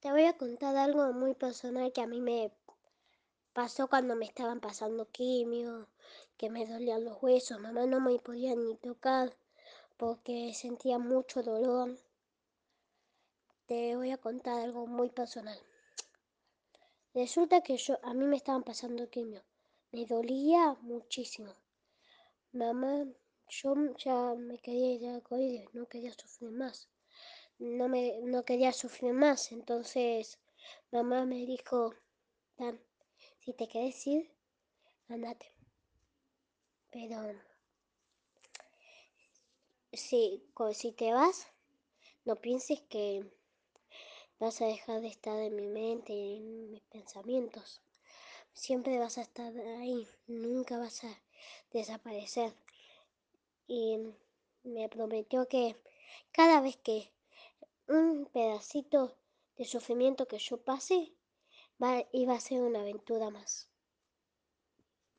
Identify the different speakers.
Speaker 1: Te voy a contar algo muy personal que a mí me pasó cuando me estaban pasando quimio, que me dolían los huesos, mamá no me podía ni tocar porque sentía mucho dolor. Te voy a contar algo muy personal. Resulta que yo, a mí me estaban pasando quimio, me dolía muchísimo. Mamá, yo ya me quería ir al colegio, no quería sufrir más no, me, no quería sufrir más. Entonces mamá me dijo, si te quieres ir, andate. Pero si, si te vas, no pienses que vas a dejar de estar en mi mente en mis pensamientos. Siempre vas a estar ahí, nunca vas a desaparecer. Y me prometió que cada vez que un pedacito de sufrimiento que yo pase iba a ser una aventura más.